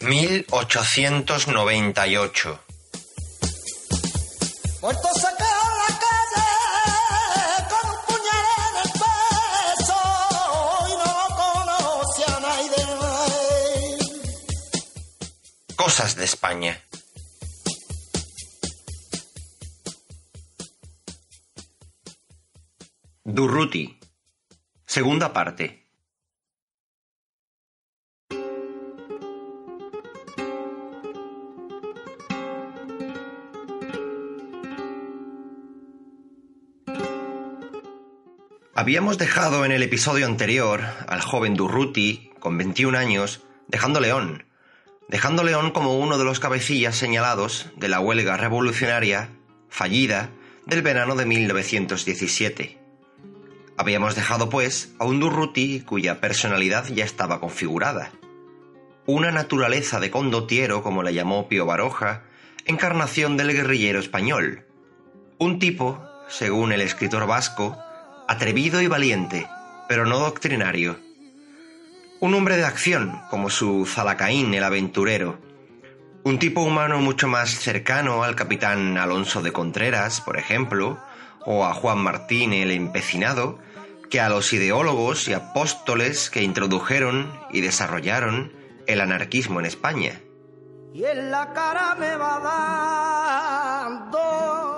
1898. Muerto sacar a la calle con un puñal en el pecho y no conoce a nadie. Cosas de España. Durruti. Segunda parte. Habíamos dejado en el episodio anterior al joven Durruti, con 21 años, dejando León, dejando León como uno de los cabecillas señalados de la huelga revolucionaria fallida del verano de 1917. Habíamos dejado, pues, a un Durruti cuya personalidad ya estaba configurada. Una naturaleza de condotiero, como le llamó Pío Baroja, encarnación del guerrillero español. Un tipo, según el escritor vasco, atrevido y valiente, pero no doctrinario. Un hombre de acción, como su Zalacaín el aventurero. Un tipo humano mucho más cercano al capitán Alonso de Contreras, por ejemplo, o a Juan Martín el empecinado, que a los ideólogos y apóstoles que introdujeron y desarrollaron el anarquismo en España. Y en la cara me va dando.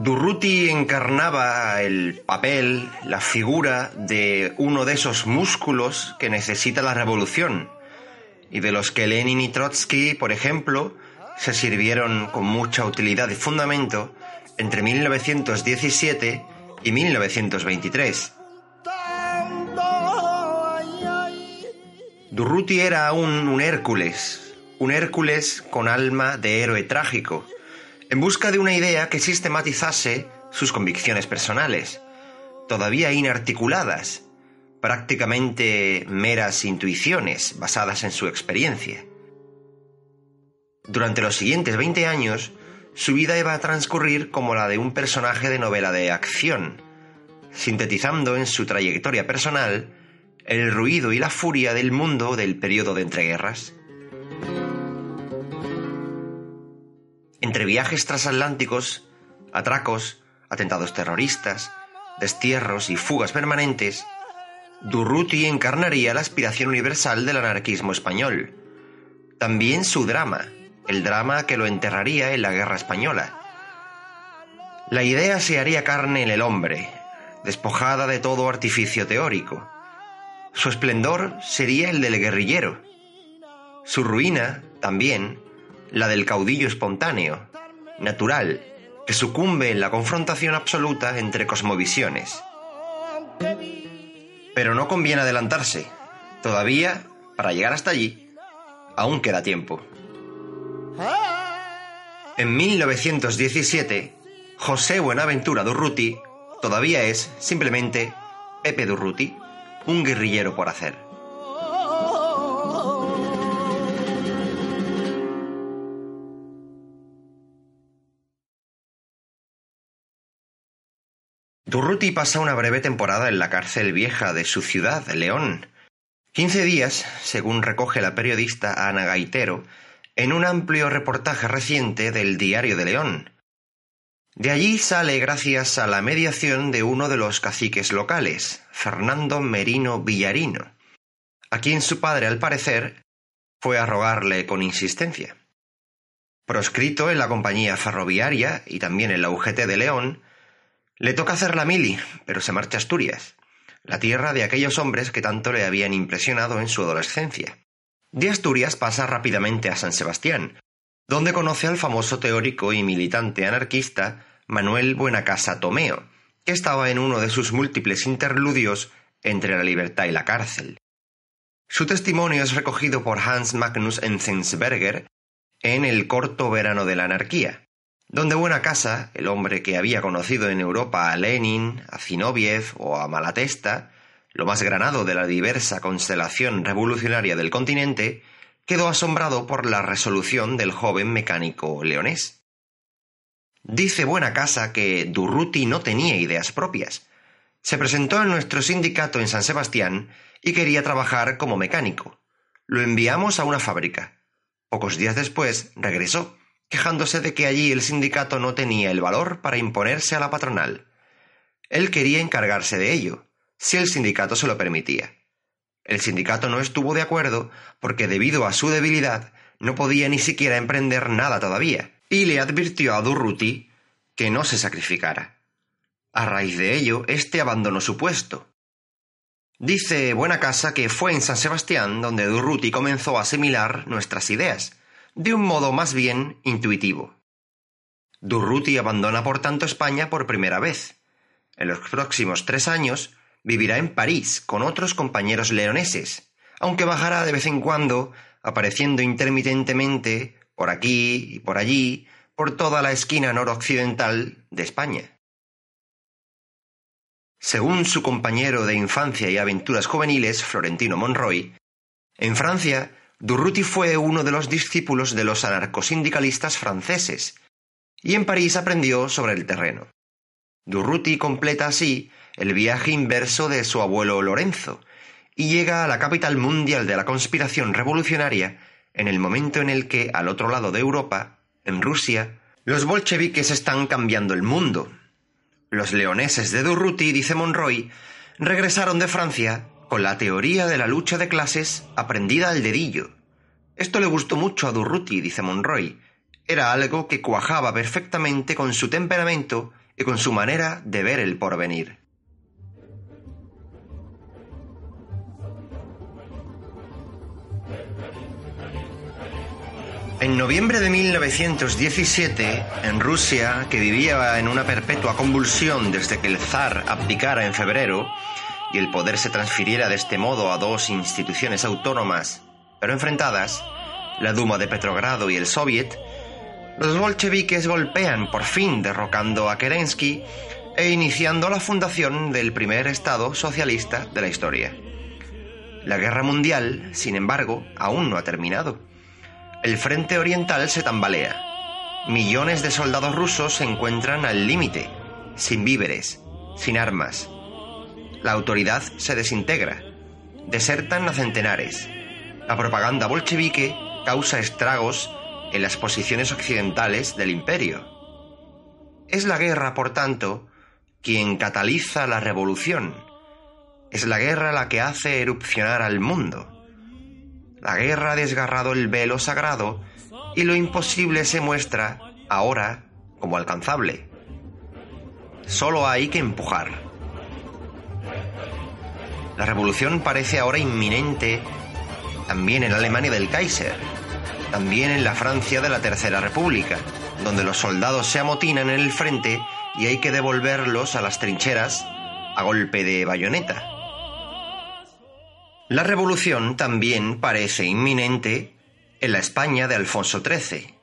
Durruti encarnaba el papel, la figura de uno de esos músculos que necesita la revolución y de los que Lenin y Trotsky, por ejemplo, se sirvieron con mucha utilidad y fundamento entre 1917 y 1923. Tanto, ay, ay. Durruti era un, un Hércules, un Hércules con alma de héroe trágico, en busca de una idea que sistematizase sus convicciones personales, todavía inarticuladas, prácticamente meras intuiciones basadas en su experiencia. Durante los siguientes 20 años, su vida iba a transcurrir como la de un personaje de novela de acción, sintetizando en su trayectoria personal el ruido y la furia del mundo del periodo de entreguerras. Entre viajes transatlánticos, atracos, atentados terroristas, destierros y fugas permanentes, Durruti encarnaría la aspiración universal del anarquismo español. También su drama, el drama que lo enterraría en la guerra española. La idea se haría carne en el hombre, despojada de todo artificio teórico. Su esplendor sería el del guerrillero. Su ruina, también, la del caudillo espontáneo, natural, que sucumbe en la confrontación absoluta entre cosmovisiones. Pero no conviene adelantarse. Todavía, para llegar hasta allí, aún queda tiempo. En 1917, José Buenaventura Durruti todavía es simplemente Pepe Durruti, un guerrillero por hacer. Durruti pasa una breve temporada en la cárcel vieja de su ciudad, León. Quince días, según recoge la periodista Ana Gaitero, en un amplio reportaje reciente del Diario de León. De allí sale gracias a la mediación de uno de los caciques locales, Fernando Merino Villarino, a quien su padre, al parecer, fue a rogarle con insistencia. Proscrito en la compañía ferroviaria y también en la UGT de León, le toca hacer la mili, pero se marcha a Asturias, la tierra de aquellos hombres que tanto le habían impresionado en su adolescencia. De Asturias pasa rápidamente a San Sebastián, donde conoce al famoso teórico y militante anarquista Manuel Buenacasa Tomeo, que estaba en uno de sus múltiples interludios entre la libertad y la cárcel. Su testimonio es recogido por Hans Magnus Enzensberger en El corto verano de la anarquía, donde Buenacasa, el hombre que había conocido en Europa a Lenin, a Zinoviev o a Malatesta, lo más granado de la diversa constelación revolucionaria del continente, quedó asombrado por la resolución del joven mecánico leonés. Dice Buenacasa que Durruti no tenía ideas propias. Se presentó en nuestro sindicato en San Sebastián y quería trabajar como mecánico. Lo enviamos a una fábrica. Pocos días después regresó, quejándose de que allí el sindicato no tenía el valor para imponerse a la patronal. Él quería encargarse de ello, si el sindicato se lo permitía. El sindicato no estuvo de acuerdo porque debido a su debilidad no podía ni siquiera emprender nada todavía, y le advirtió a Durruti que no se sacrificara. A raíz de ello, éste abandonó su puesto. Dice Buena Casa que fue en San Sebastián donde Durruti comenzó a asimilar nuestras ideas, de un modo más bien intuitivo. Durruti abandona por tanto España por primera vez. En los próximos tres años vivirá en París con otros compañeros leoneses, aunque bajará de vez en cuando, apareciendo intermitentemente por aquí y por allí, por toda la esquina noroccidental de España. Según su compañero de infancia y aventuras juveniles, Florentino Monroy, en Francia, Durruti fue uno de los discípulos de los anarcosindicalistas franceses, y en París aprendió sobre el terreno. Durruti completa así el viaje inverso de su abuelo Lorenzo, y llega a la capital mundial de la conspiración revolucionaria en el momento en el que, al otro lado de Europa, en Rusia, los bolcheviques están cambiando el mundo. Los leoneses de Durruti, dice Monroy, regresaron de Francia con la teoría de la lucha de clases aprendida al dedillo. Esto le gustó mucho a Durruti, dice Monroy. Era algo que cuajaba perfectamente con su temperamento y con su manera de ver el porvenir. En noviembre de 1917, en Rusia, que vivía en una perpetua convulsión desde que el zar abdicara en febrero y el poder se transfiriera de este modo a dos instituciones autónomas, pero enfrentadas, la Duma de Petrogrado y el Soviet, los bolcheviques golpean por fin derrocando a Kerensky e iniciando la fundación del primer Estado socialista de la historia. La guerra mundial, sin embargo, aún no ha terminado. El frente oriental se tambalea. Millones de soldados rusos se encuentran al límite, sin víveres, sin armas. La autoridad se desintegra. Desertan a centenares. La propaganda bolchevique causa estragos en las posiciones occidentales del imperio. Es la guerra, por tanto, quien cataliza la revolución. Es la guerra la que hace erupcionar al mundo. La guerra ha desgarrado el velo sagrado y lo imposible se muestra ahora como alcanzable. Solo hay que empujar. La revolución parece ahora inminente también en Alemania del Kaiser, también en la Francia de la Tercera República, donde los soldados se amotinan en el frente y hay que devolverlos a las trincheras a golpe de bayoneta. La revolución también parece inminente en la España de Alfonso XIII.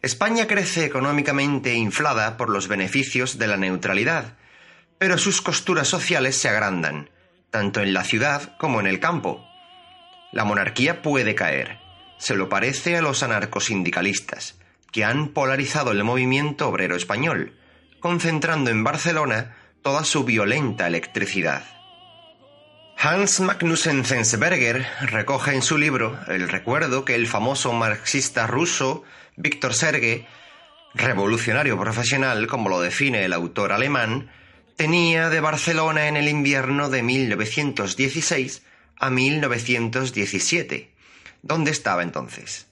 España crece económicamente inflada por los beneficios de la neutralidad, pero sus costuras sociales se agrandan, tanto en la ciudad como en el campo. La monarquía puede caer, se lo parece a los anarcosindicalistas, que han polarizado el movimiento obrero español, concentrando en Barcelona toda su violenta electricidad. Hans Magnussen Zensberger recoge en su libro el recuerdo que el famoso marxista ruso Víctor Serge, revolucionario profesional como lo define el autor alemán, tenía de Barcelona en el invierno de 1916 a 1917, donde estaba entonces.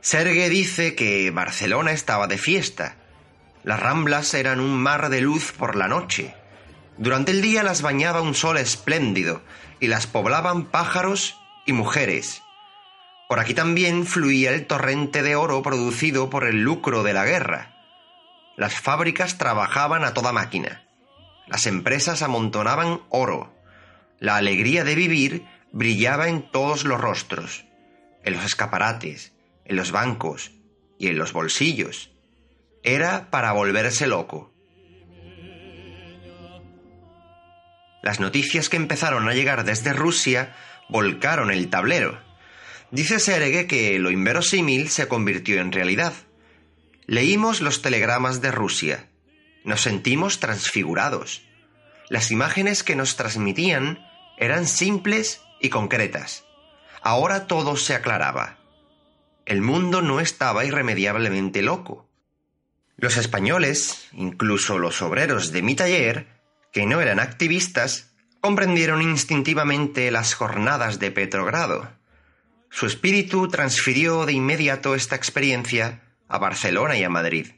Serge dice que Barcelona estaba de fiesta. Las ramblas eran un mar de luz por la noche durante el día las bañaba un sol espléndido y las poblaban pájaros y mujeres. Por aquí también fluía el torrente de oro producido por el lucro de la guerra. Las fábricas trabajaban a toda máquina. Las empresas amontonaban oro. La alegría de vivir brillaba en todos los rostros, en los escaparates, en los bancos y en los bolsillos. Era para volverse loco. Las noticias que empezaron a llegar desde Rusia volcaron el tablero. Dice Serge que lo inverosímil se convirtió en realidad. Leímos los telegramas de Rusia. Nos sentimos transfigurados. Las imágenes que nos transmitían eran simples y concretas. ahora todo se aclaraba. El mundo no estaba irremediablemente loco. Los españoles, incluso los obreros de mi taller, que no eran activistas, comprendieron instintivamente las jornadas de Petrogrado. Su espíritu transfirió de inmediato esta experiencia a Barcelona y a Madrid.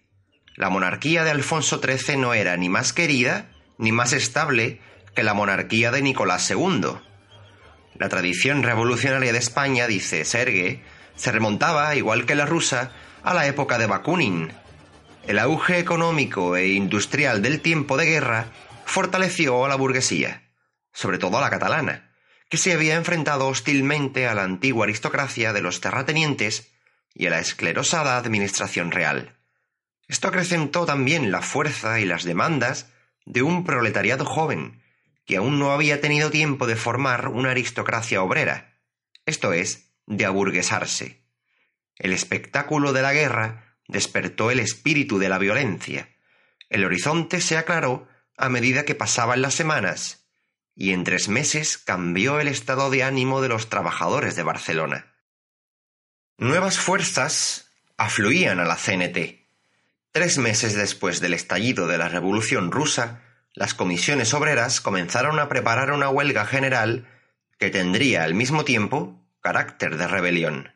La monarquía de Alfonso XIII no era ni más querida ni más estable que la monarquía de Nicolás II. La tradición revolucionaria de España, dice Serge, se remontaba, igual que la rusa, a la época de Bakunin. El auge económico e industrial del tiempo de guerra fortaleció a la burguesía, sobre todo a la catalana, que se había enfrentado hostilmente a la antigua aristocracia de los terratenientes y a la esclerosada administración real. Esto acrecentó también la fuerza y las demandas de un proletariado joven, que aún no había tenido tiempo de formar una aristocracia obrera, esto es, de aburguesarse. El espectáculo de la guerra despertó el espíritu de la violencia. El horizonte se aclaró a medida que pasaban las semanas, y en tres meses cambió el estado de ánimo de los trabajadores de Barcelona. Nuevas fuerzas afluían a la CNT. Tres meses después del estallido de la Revolución rusa, las comisiones obreras comenzaron a preparar una huelga general que tendría al mismo tiempo carácter de rebelión.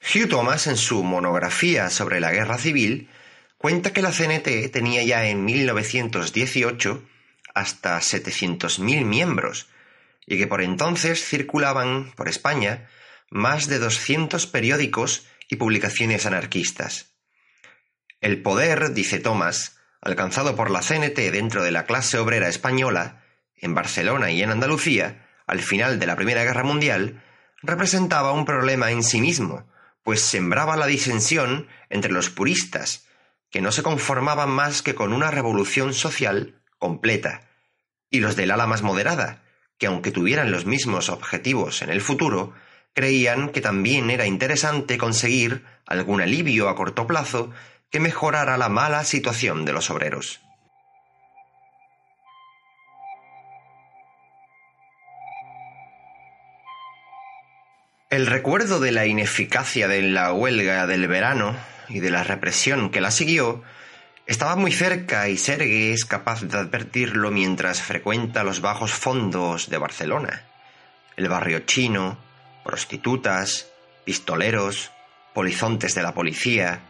Hugh Thomas, en su monografía sobre la guerra civil, cuenta que la CNT tenía ya en 1918 hasta 700.000 miembros y que por entonces circulaban por España más de 200 periódicos y publicaciones anarquistas. El poder, dice Thomas, alcanzado por la CNT dentro de la clase obrera española, en Barcelona y en Andalucía, al final de la Primera Guerra Mundial, representaba un problema en sí mismo, pues sembraba la disensión entre los puristas, que no se conformaban más que con una revolución social completa, y los del ala más moderada, que aunque tuvieran los mismos objetivos en el futuro, creían que también era interesante conseguir algún alivio a corto plazo que mejorara la mala situación de los obreros. El recuerdo de la ineficacia de la huelga del verano y de la represión que la siguió estaba muy cerca y Serge es capaz de advertirlo mientras frecuenta los bajos fondos de Barcelona, el barrio chino, prostitutas, pistoleros, polizontes de la policía,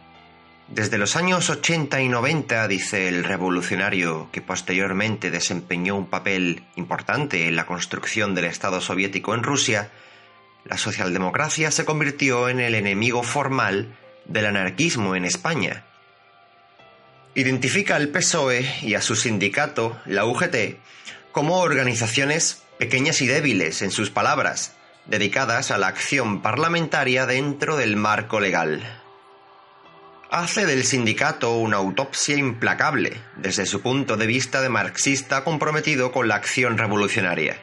desde los años 80 y 90, dice el revolucionario que posteriormente desempeñó un papel importante en la construcción del Estado soviético en Rusia, la socialdemocracia se convirtió en el enemigo formal del anarquismo en España. Identifica al PSOE y a su sindicato, la UGT, como organizaciones pequeñas y débiles, en sus palabras, dedicadas a la acción parlamentaria dentro del marco legal hace del sindicato una autopsia implacable desde su punto de vista de marxista comprometido con la acción revolucionaria.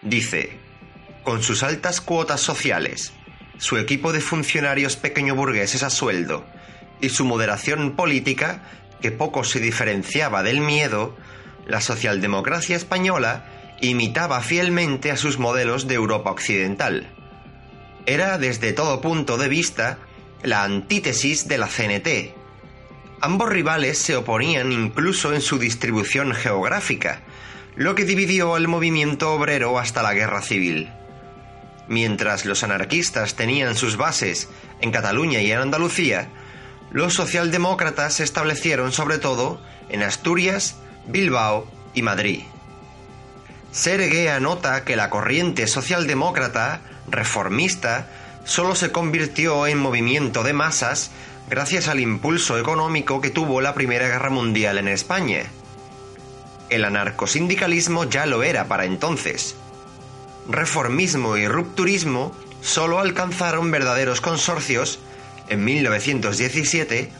Dice, con sus altas cuotas sociales, su equipo de funcionarios pequeño burgueses a sueldo y su moderación política, que poco se diferenciaba del miedo, la socialdemocracia española imitaba fielmente a sus modelos de Europa Occidental. Era desde todo punto de vista la antítesis de la CNT. Ambos rivales se oponían incluso en su distribución geográfica, lo que dividió al movimiento obrero hasta la guerra civil. Mientras los anarquistas tenían sus bases en Cataluña y en Andalucía, los socialdemócratas se establecieron sobre todo en Asturias, Bilbao y Madrid. Sergue anota que la corriente socialdemócrata, reformista, solo se convirtió en movimiento de masas gracias al impulso económico que tuvo la Primera Guerra Mundial en España. El anarcosindicalismo ya lo era para entonces. Reformismo y rupturismo solo alcanzaron verdaderos consorcios en 1917,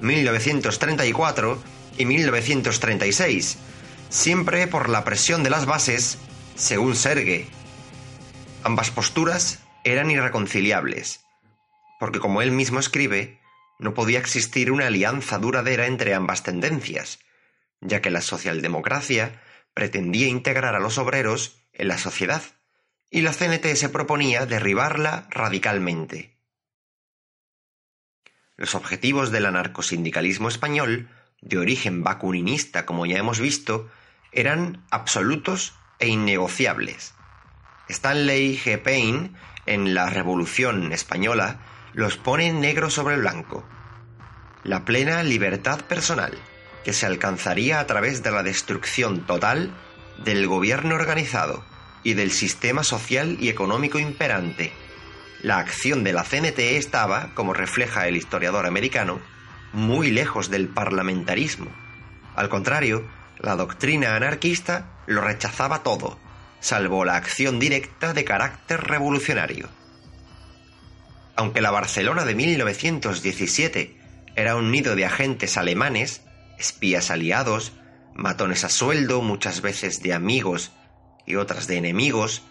1934 y 1936, siempre por la presión de las bases, según Serge. Ambas posturas eran irreconciliables, porque como él mismo escribe, no podía existir una alianza duradera entre ambas tendencias, ya que la socialdemocracia pretendía integrar a los obreros en la sociedad y la CNT se proponía derribarla radicalmente. Los objetivos del anarcosindicalismo español, de origen bakuninista como ya hemos visto, eran absolutos e innegociables. Stanley G. Payne, en La Revolución Española, los pone negro sobre blanco. La plena libertad personal, que se alcanzaría a través de la destrucción total del gobierno organizado y del sistema social y económico imperante. La acción de la CNT estaba, como refleja el historiador americano, muy lejos del parlamentarismo. Al contrario, la doctrina anarquista lo rechazaba todo, salvo la acción directa de carácter revolucionario. Aunque la Barcelona de 1917 era un nido de agentes alemanes, espías aliados, matones a sueldo, muchas veces de amigos y otras de enemigos,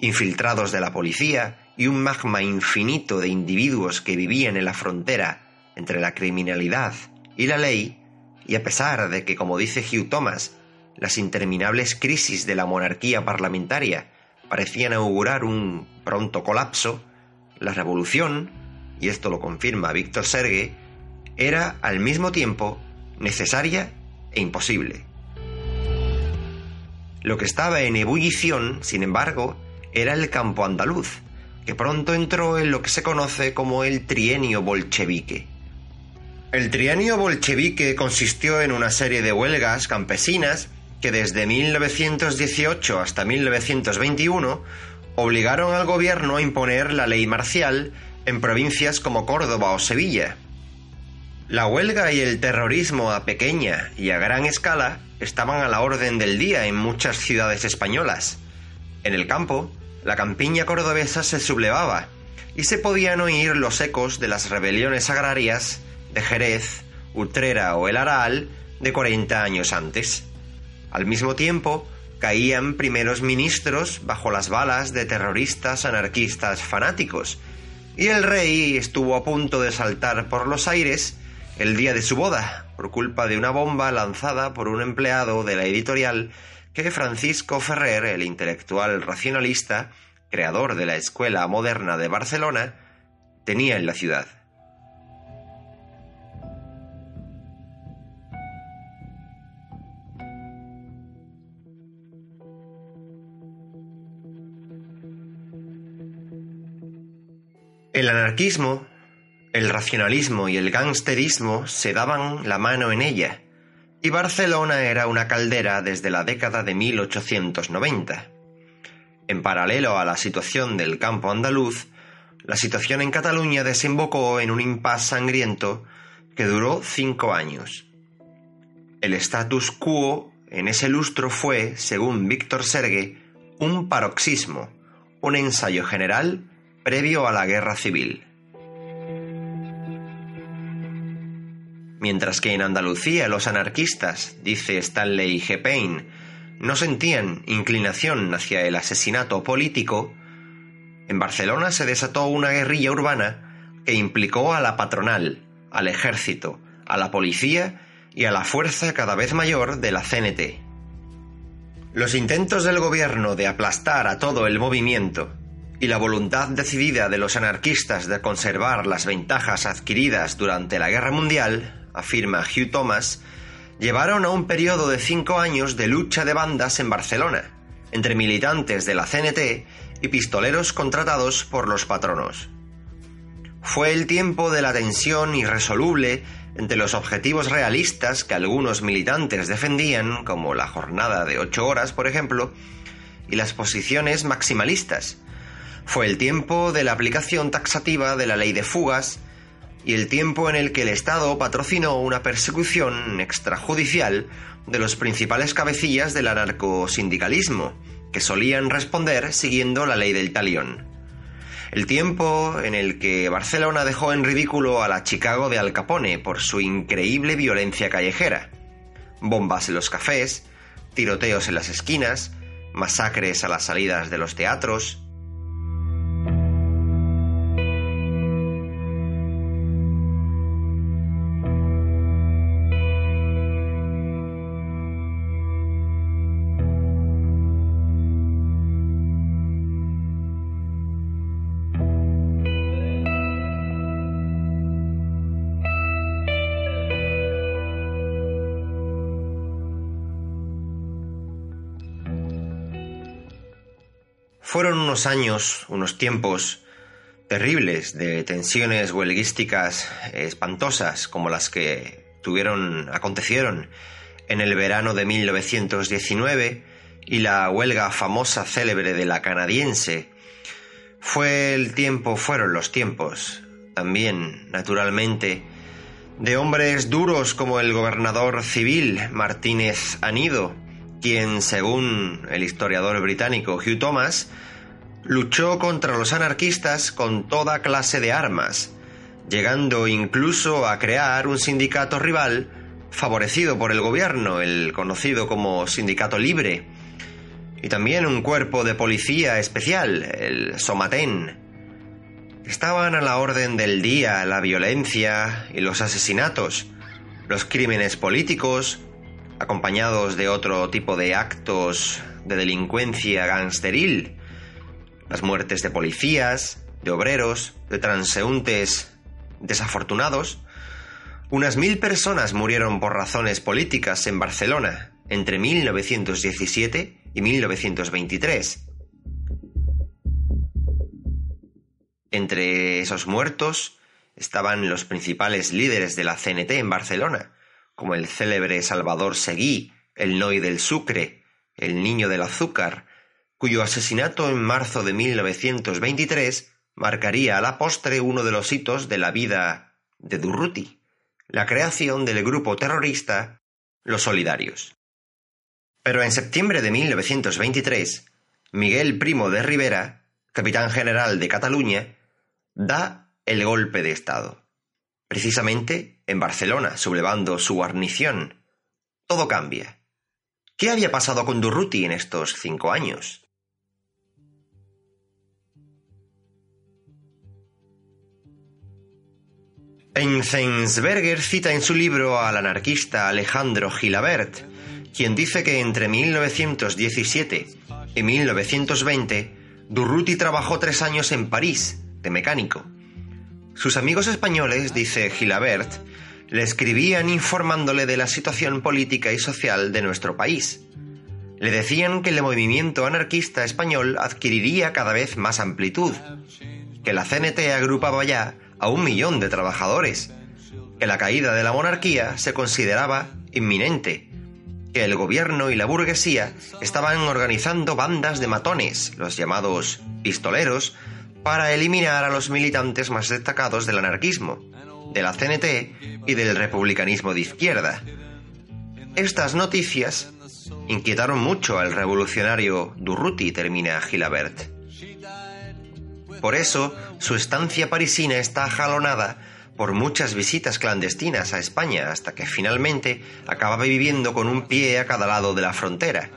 infiltrados de la policía y un magma infinito de individuos que vivían en la frontera entre la criminalidad y la ley, y a pesar de que, como dice Hugh Thomas, las interminables crisis de la monarquía parlamentaria parecían augurar un pronto colapso, la revolución, y esto lo confirma Víctor Serge, era al mismo tiempo necesaria e imposible. Lo que estaba en ebullición, sin embargo, era el campo andaluz, que pronto entró en lo que se conoce como el trienio bolchevique. El trienio bolchevique consistió en una serie de huelgas campesinas que desde 1918 hasta 1921 obligaron al gobierno a imponer la ley marcial en provincias como Córdoba o Sevilla, la huelga y el terrorismo a pequeña y a gran escala estaban a la orden del día en muchas ciudades españolas. En el campo, la campiña cordobesa se sublevaba y se podían oír los ecos de las rebeliones agrarias de Jerez, Utrera o El Aral de 40 años antes. Al mismo tiempo, caían primeros ministros bajo las balas de terroristas anarquistas fanáticos, y el rey estuvo a punto de saltar por los aires el día de su boda, por culpa de una bomba lanzada por un empleado de la editorial que Francisco Ferrer, el intelectual racionalista, creador de la Escuela Moderna de Barcelona, tenía en la ciudad. El anarquismo el racionalismo y el gangsterismo se daban la mano en ella, y Barcelona era una caldera desde la década de 1890. En paralelo a la situación del campo andaluz, la situación en Cataluña desembocó en un impas sangriento que duró cinco años. El status quo en ese lustro fue, según Víctor Serge, un paroxismo, un ensayo general previo a la guerra civil. Mientras que en Andalucía los anarquistas, dice Stanley G. Payne, no sentían inclinación hacia el asesinato político, en Barcelona se desató una guerrilla urbana que implicó a la patronal, al ejército, a la policía y a la fuerza cada vez mayor de la CNT. Los intentos del gobierno de aplastar a todo el movimiento y la voluntad decidida de los anarquistas de conservar las ventajas adquiridas durante la Guerra Mundial afirma Hugh Thomas, llevaron a un periodo de cinco años de lucha de bandas en Barcelona, entre militantes de la CNT y pistoleros contratados por los patronos. Fue el tiempo de la tensión irresoluble entre los objetivos realistas que algunos militantes defendían, como la jornada de ocho horas, por ejemplo, y las posiciones maximalistas. Fue el tiempo de la aplicación taxativa de la ley de fugas y el tiempo en el que el Estado patrocinó una persecución extrajudicial de los principales cabecillas del anarcosindicalismo, que solían responder siguiendo la ley del talión. El tiempo en el que Barcelona dejó en ridículo a la Chicago de Al Capone por su increíble violencia callejera. Bombas en los cafés, tiroteos en las esquinas, masacres a las salidas de los teatros, Fueron unos años, unos tiempos terribles de tensiones huelguísticas espantosas como las que tuvieron acontecieron en el verano de 1919 y la huelga famosa célebre de la canadiense. Fue el tiempo, fueron los tiempos, también, naturalmente, de hombres duros como el gobernador civil Martínez Anido, quien, según el historiador británico Hugh Thomas, luchó contra los anarquistas con toda clase de armas, llegando incluso a crear un sindicato rival favorecido por el gobierno, el conocido como Sindicato Libre, y también un cuerpo de policía especial, el Somatén. Estaban a la orden del día la violencia y los asesinatos, los crímenes políticos, acompañados de otro tipo de actos de delincuencia gangsteril, las muertes de policías, de obreros, de transeúntes desafortunados. Unas mil personas murieron por razones políticas en Barcelona entre 1917 y 1923. Entre esos muertos estaban los principales líderes de la CNT en Barcelona, como el célebre Salvador Seguí, el Noy del Sucre, el Niño del Azúcar, cuyo asesinato en marzo de 1923 marcaría a la postre uno de los hitos de la vida de Durruti, la creación del grupo terrorista Los Solidarios. Pero en septiembre de 1923, Miguel Primo de Rivera, capitán general de Cataluña, da el golpe de Estado. Precisamente en Barcelona, sublevando su guarnición. Todo cambia. ¿Qué había pasado con Durruti en estos cinco años? Enzensberger cita en su libro al anarquista Alejandro Gilabert, quien dice que entre 1917 y 1920 Durruti trabajó tres años en París, de mecánico, sus amigos españoles, dice Gilabert, le escribían informándole de la situación política y social de nuestro país. Le decían que el movimiento anarquista español adquiriría cada vez más amplitud, que la CNT agrupaba ya a un millón de trabajadores, que la caída de la monarquía se consideraba inminente, que el gobierno y la burguesía estaban organizando bandas de matones, los llamados pistoleros, para eliminar a los militantes más destacados del anarquismo, de la CNT y del republicanismo de izquierda. Estas noticias inquietaron mucho al revolucionario Durruti, termina Gilabert. Por eso, su estancia parisina está jalonada por muchas visitas clandestinas a España hasta que finalmente acaba viviendo con un pie a cada lado de la frontera.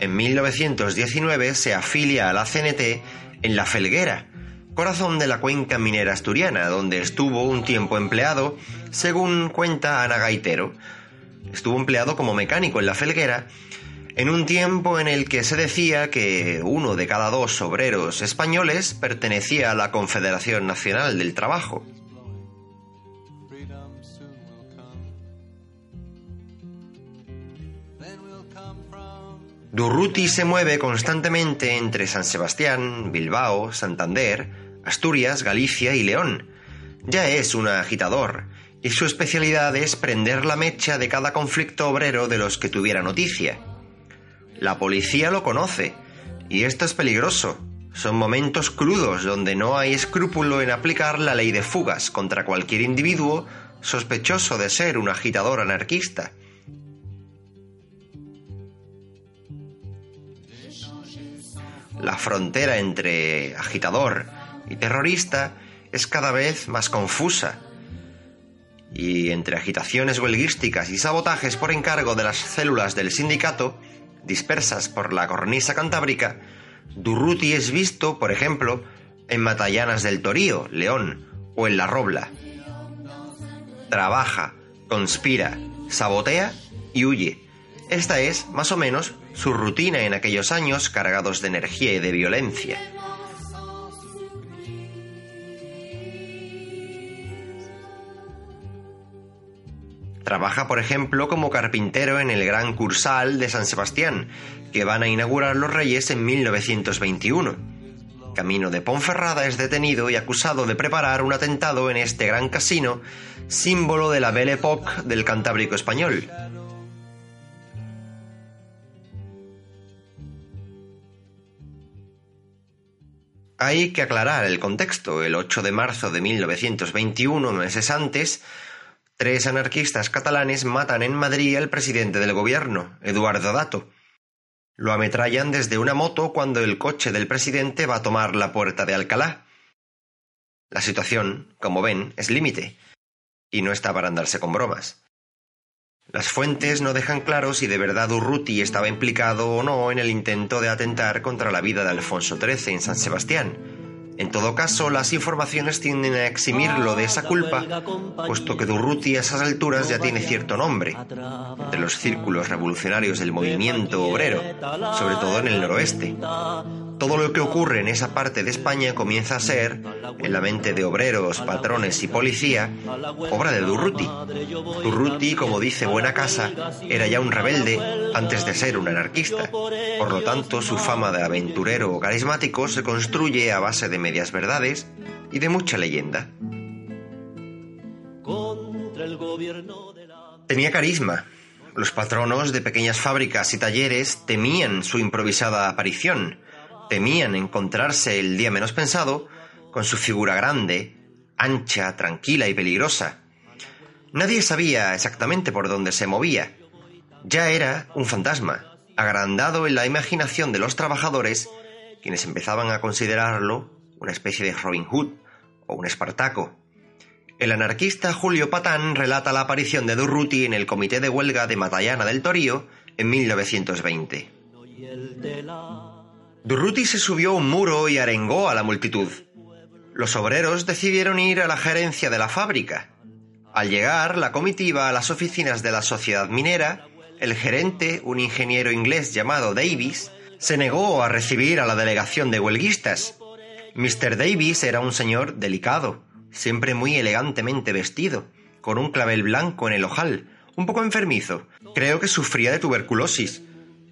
En 1919 se afilia a la CNT en La Felguera, corazón de la cuenca minera asturiana, donde estuvo un tiempo empleado, según cuenta Ana Gaitero. Estuvo empleado como mecánico en La Felguera en un tiempo en el que se decía que uno de cada dos obreros españoles pertenecía a la Confederación Nacional del Trabajo. Durruti se mueve constantemente entre San Sebastián, Bilbao, Santander, Asturias, Galicia y León. Ya es un agitador, y su especialidad es prender la mecha de cada conflicto obrero de los que tuviera noticia. La policía lo conoce, y esto es peligroso. Son momentos crudos donde no hay escrúpulo en aplicar la ley de fugas contra cualquier individuo sospechoso de ser un agitador anarquista. La frontera entre agitador y terrorista es cada vez más confusa. Y entre agitaciones huelguísticas y sabotajes por encargo de las células del sindicato, dispersas por la cornisa cantábrica, Durruti es visto, por ejemplo, en Matallanas del Torío, León, o en La Robla. Trabaja, conspira, sabotea y huye. Esta es, más o menos, su rutina en aquellos años cargados de energía y de violencia. Trabaja, por ejemplo, como carpintero en el Gran Cursal de San Sebastián, que van a inaugurar los Reyes en 1921. Camino de Ponferrada es detenido y acusado de preparar un atentado en este gran casino, símbolo de la Belle Époque del Cantábrico español. Hay que aclarar el contexto. El 8 de marzo de 1921, meses antes, tres anarquistas catalanes matan en Madrid al presidente del gobierno, Eduardo Dato. Lo ametrallan desde una moto cuando el coche del presidente va a tomar la puerta de Alcalá. La situación, como ven, es límite, y no está para andarse con bromas. Las fuentes no dejan claro si de verdad Urruti estaba implicado o no en el intento de atentar contra la vida de Alfonso XIII en San Sebastián. En todo caso, las informaciones tienden a eximirlo de esa culpa, puesto que Durruti a esas alturas ya tiene cierto nombre entre los círculos revolucionarios del movimiento obrero, sobre todo en el noroeste. Todo lo que ocurre en esa parte de España comienza a ser, en la mente de obreros, patrones y policía, obra de Durruti. Durruti, como dice Buena Casa, era ya un rebelde antes de ser un anarquista. Por lo tanto, su fama de aventurero carismático se construye a base de medias verdades y de mucha leyenda. Tenía carisma. Los patronos de pequeñas fábricas y talleres temían su improvisada aparición temían encontrarse el día menos pensado con su figura grande, ancha, tranquila y peligrosa. Nadie sabía exactamente por dónde se movía. Ya era un fantasma, agrandado en la imaginación de los trabajadores, quienes empezaban a considerarlo una especie de Robin Hood o un Espartaco. El anarquista Julio Patán relata la aparición de Durruti en el comité de huelga de Matallana del Torío en 1920. Durruti se subió a un muro y arengó a la multitud. Los obreros decidieron ir a la gerencia de la fábrica. Al llegar la comitiva a las oficinas de la sociedad minera, el gerente, un ingeniero inglés llamado Davis, se negó a recibir a la delegación de huelguistas. Mr. Davis era un señor delicado, siempre muy elegantemente vestido, con un clavel blanco en el ojal, un poco enfermizo. Creo que sufría de tuberculosis.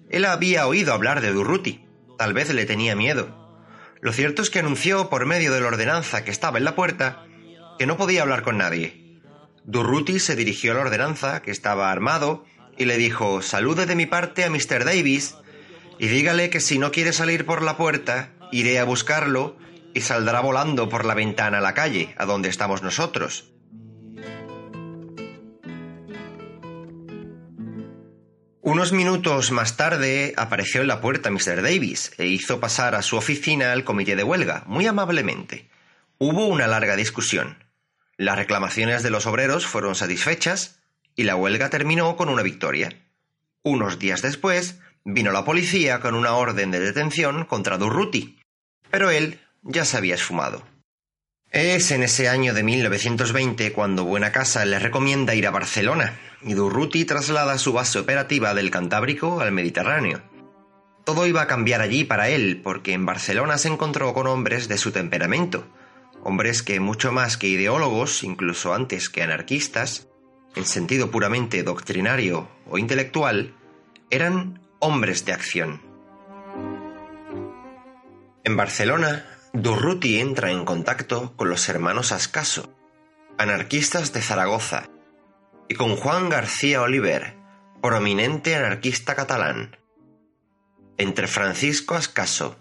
Él había oído hablar de Durruti. Tal vez le tenía miedo. Lo cierto es que anunció por medio de la ordenanza que estaba en la puerta que no podía hablar con nadie. Durruti se dirigió a la ordenanza, que estaba armado, y le dijo Salude de mi parte a Mr. Davis y dígale que si no quiere salir por la puerta, iré a buscarlo y saldrá volando por la ventana a la calle, a donde estamos nosotros. Unos minutos más tarde apareció en la puerta Mr. Davis e hizo pasar a su oficina al comité de huelga, muy amablemente. Hubo una larga discusión. Las reclamaciones de los obreros fueron satisfechas y la huelga terminó con una victoria. Unos días después vino la policía con una orden de detención contra Durruti, pero él ya se había esfumado. Es en ese año de 1920 cuando Buena Casa le recomienda ir a Barcelona y Durruti traslada su base operativa del Cantábrico al Mediterráneo. Todo iba a cambiar allí para él porque en Barcelona se encontró con hombres de su temperamento, hombres que mucho más que ideólogos, incluso antes que anarquistas, en sentido puramente doctrinario o intelectual, eran hombres de acción. En Barcelona, Durruti entra en contacto con los hermanos Ascaso, anarquistas de Zaragoza, y con Juan García Oliver, prominente anarquista catalán. Entre Francisco Ascaso,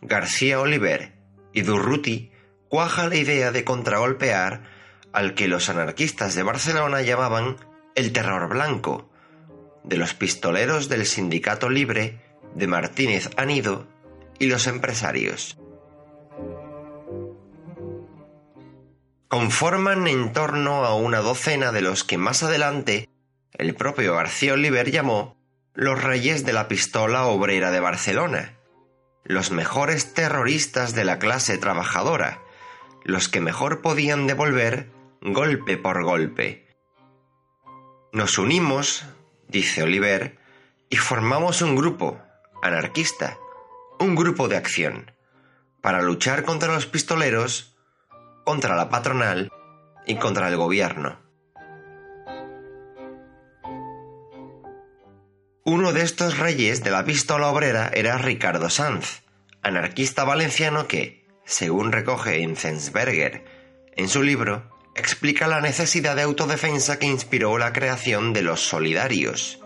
García Oliver y Durruti cuaja la idea de contragolpear al que los anarquistas de Barcelona llamaban el terror blanco, de los pistoleros del Sindicato Libre, de Martínez Anido y los empresarios. Conforman en torno a una docena de los que más adelante el propio García Oliver llamó los reyes de la pistola obrera de Barcelona, los mejores terroristas de la clase trabajadora, los que mejor podían devolver golpe por golpe. Nos unimos, dice Oliver, y formamos un grupo anarquista, un grupo de acción, para luchar contra los pistoleros contra la patronal y contra el gobierno. Uno de estos reyes de la pistola obrera era Ricardo Sanz, anarquista valenciano que, según recoge Enzensberger en su libro, explica la necesidad de autodefensa que inspiró la creación de los solidarios.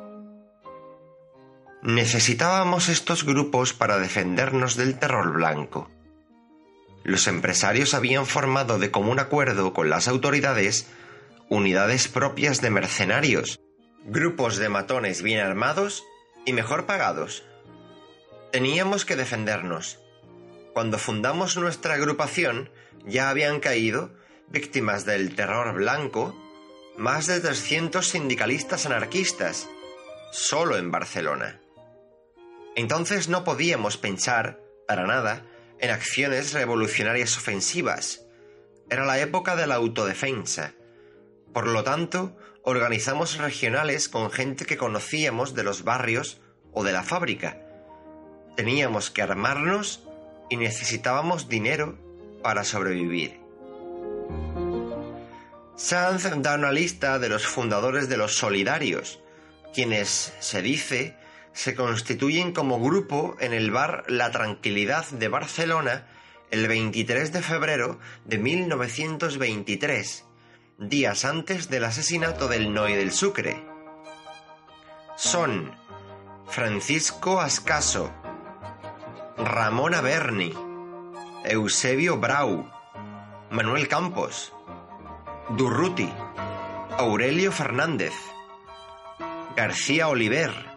Necesitábamos estos grupos para defendernos del terror blanco. Los empresarios habían formado de común acuerdo con las autoridades unidades propias de mercenarios, grupos de matones bien armados y mejor pagados. Teníamos que defendernos. Cuando fundamos nuestra agrupación ya habían caído, víctimas del terror blanco, más de 300 sindicalistas anarquistas, solo en Barcelona. Entonces no podíamos pensar, para nada, en acciones revolucionarias ofensivas. Era la época de la autodefensa. Por lo tanto, organizamos regionales con gente que conocíamos de los barrios o de la fábrica. Teníamos que armarnos y necesitábamos dinero para sobrevivir. Sanz da una lista de los fundadores de los solidarios, quienes, se dice, se constituyen como grupo en el bar La Tranquilidad de Barcelona el 23 de febrero de 1923, días antes del asesinato del Noy del Sucre. Son Francisco Ascaso, Ramón Aberni, Eusebio Brau, Manuel Campos, Durruti, Aurelio Fernández, García Oliver,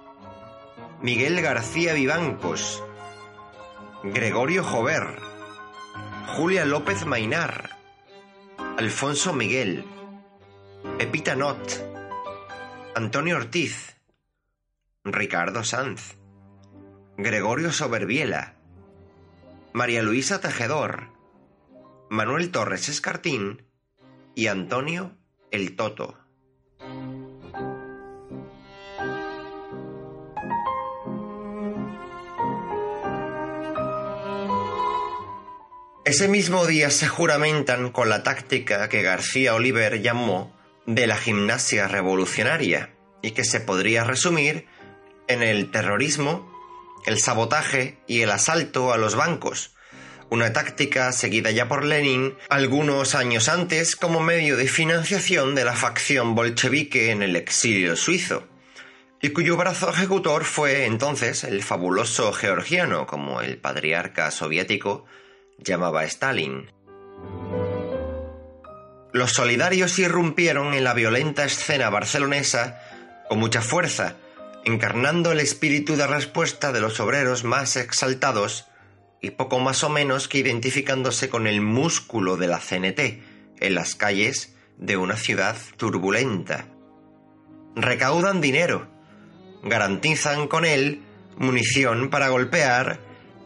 Miguel García Vivancos, Gregorio Jover, Julia López Mainar, Alfonso Miguel, Pepita Not, Antonio Ortiz, Ricardo Sanz, Gregorio Soberbiela, María Luisa Tejedor, Manuel Torres Escartín y Antonio el Toto. Ese mismo día se juramentan con la táctica que García Oliver llamó de la gimnasia revolucionaria y que se podría resumir en el terrorismo, el sabotaje y el asalto a los bancos, una táctica seguida ya por Lenin algunos años antes como medio de financiación de la facción bolchevique en el exilio suizo, y cuyo brazo ejecutor fue entonces el fabuloso georgiano, como el patriarca soviético llamaba Stalin. Los solidarios irrumpieron en la violenta escena barcelonesa con mucha fuerza, encarnando el espíritu de respuesta de los obreros más exaltados y poco más o menos que identificándose con el músculo de la CNT en las calles de una ciudad turbulenta. Recaudan dinero, garantizan con él munición para golpear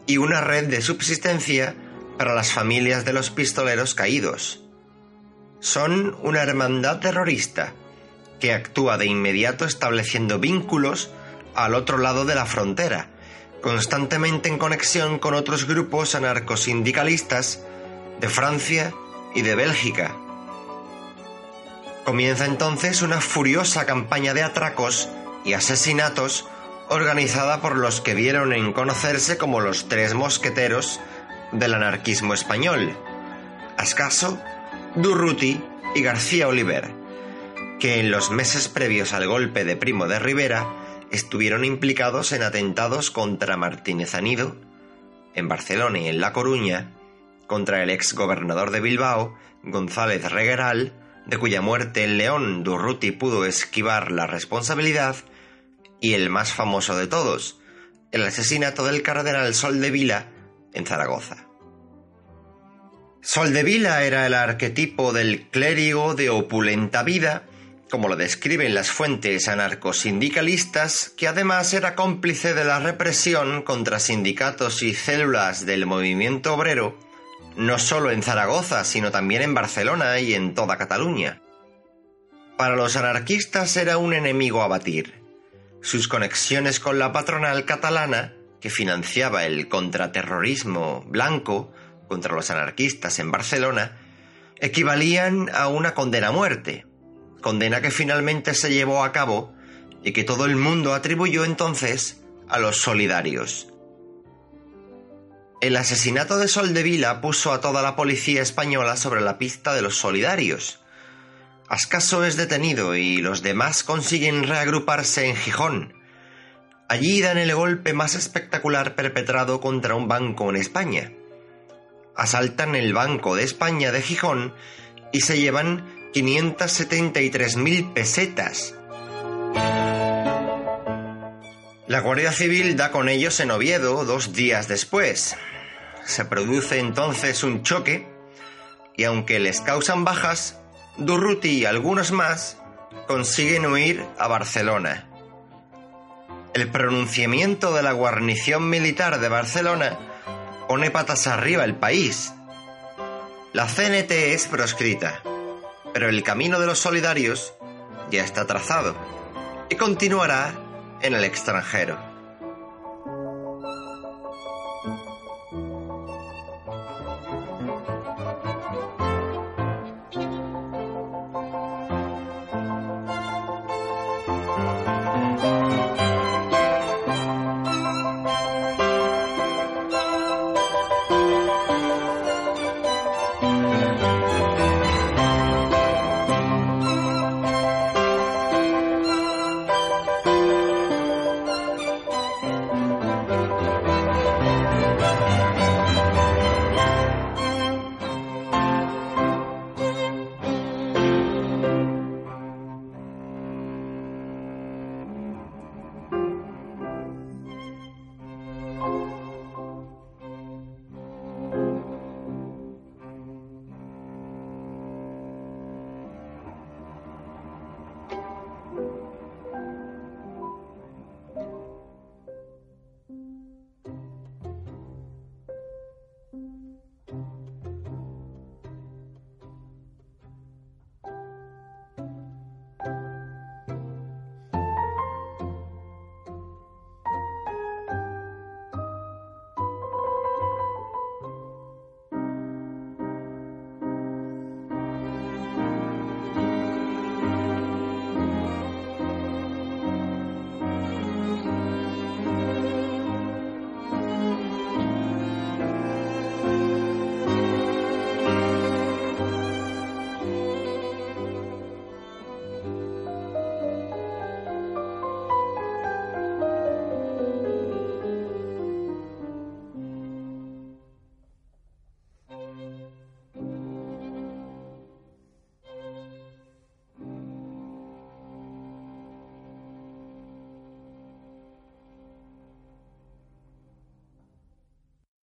y una red de subsistencia para las familias de los pistoleros caídos. Son una hermandad terrorista que actúa de inmediato estableciendo vínculos al otro lado de la frontera, constantemente en conexión con otros grupos anarcosindicalistas de Francia y de Bélgica. Comienza entonces una furiosa campaña de atracos y asesinatos organizada por los que vieron en conocerse como los tres mosqueteros del anarquismo español, Ascaso, Durruti y García Oliver, que en los meses previos al golpe de Primo de Rivera estuvieron implicados en atentados contra Martínez Anido, en Barcelona y en La Coruña, contra el ex gobernador de Bilbao, González Regueral, de cuya muerte en León Durruti pudo esquivar la responsabilidad, y el más famoso de todos, el asesinato del cardenal Sol de Vila en Zaragoza. Soldevila era el arquetipo del clérigo de opulenta vida, como lo describen las fuentes anarcosindicalistas, que además era cómplice de la represión contra sindicatos y células del movimiento obrero, no solo en Zaragoza, sino también en Barcelona y en toda Cataluña. Para los anarquistas era un enemigo a batir. Sus conexiones con la patronal catalana que financiaba el contraterrorismo blanco contra los anarquistas en Barcelona, equivalían a una condena a muerte, condena que finalmente se llevó a cabo y que todo el mundo atribuyó entonces a los solidarios. El asesinato de Soldevila puso a toda la policía española sobre la pista de los solidarios. Ascaso es detenido y los demás consiguen reagruparse en Gijón. Allí dan el golpe más espectacular perpetrado contra un banco en España. Asaltan el Banco de España de Gijón y se llevan 573.000 pesetas. La Guardia Civil da con ellos en Oviedo dos días después. Se produce entonces un choque y aunque les causan bajas, Durruti y algunos más consiguen huir a Barcelona. El pronunciamiento de la guarnición militar de Barcelona pone patas arriba el país. La CNT es proscrita, pero el camino de los solidarios ya está trazado y continuará en el extranjero.